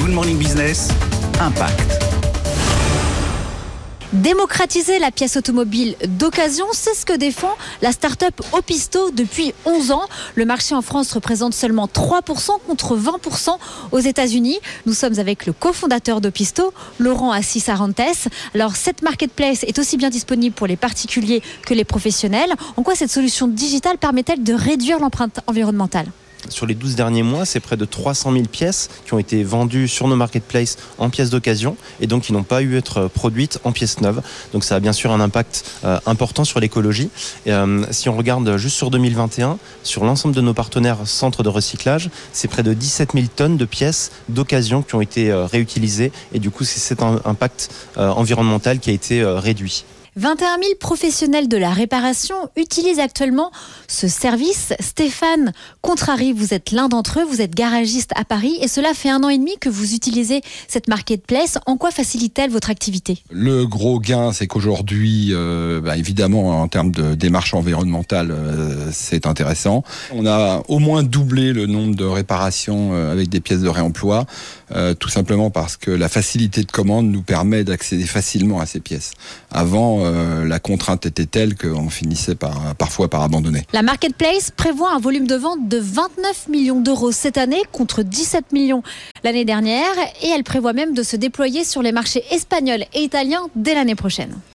Good Morning Business, Impact. Démocratiser la pièce automobile d'occasion, c'est ce que défend la start-up Opisto depuis 11 ans. Le marché en France représente seulement 3% contre 20% aux États-Unis. Nous sommes avec le cofondateur d'Opisto, Laurent Assis Arantes. Alors, cette marketplace est aussi bien disponible pour les particuliers que les professionnels. En quoi cette solution digitale permet-elle de réduire l'empreinte environnementale? Sur les 12 derniers mois, c'est près de 300 000 pièces qui ont été vendues sur nos marketplaces en pièces d'occasion et donc qui n'ont pas eu à être produites en pièces neuves. Donc ça a bien sûr un impact euh, important sur l'écologie. Euh, si on regarde juste sur 2021, sur l'ensemble de nos partenaires centres de recyclage, c'est près de 17 000 tonnes de pièces d'occasion qui ont été euh, réutilisées et du coup c'est cet impact environnemental qui a été réduit. 21 000 professionnels de la réparation utilisent actuellement ce service. Stéphane Contrari, vous êtes l'un d'entre eux, vous êtes garagiste à Paris et cela fait un an et demi que vous utilisez cette marketplace. En quoi facilite-t-elle votre activité? Le gros gain, c'est qu'aujourd'hui, euh, bah, évidemment, en termes de démarche environnementale, euh, c'est intéressant. On a au moins doublé le nombre de réparations euh, avec des pièces de réemploi, tout simplement parce que la facilité de commande nous permet d'accéder facilement à ces pièces. Avant, euh, la contrainte était telle qu'on finissait par, parfois par abandonner. La marketplace prévoit un volume de vente de 29 millions d'euros cette année contre 17 millions l'année dernière et elle prévoit même de se déployer sur les marchés espagnols et italiens dès l'année prochaine.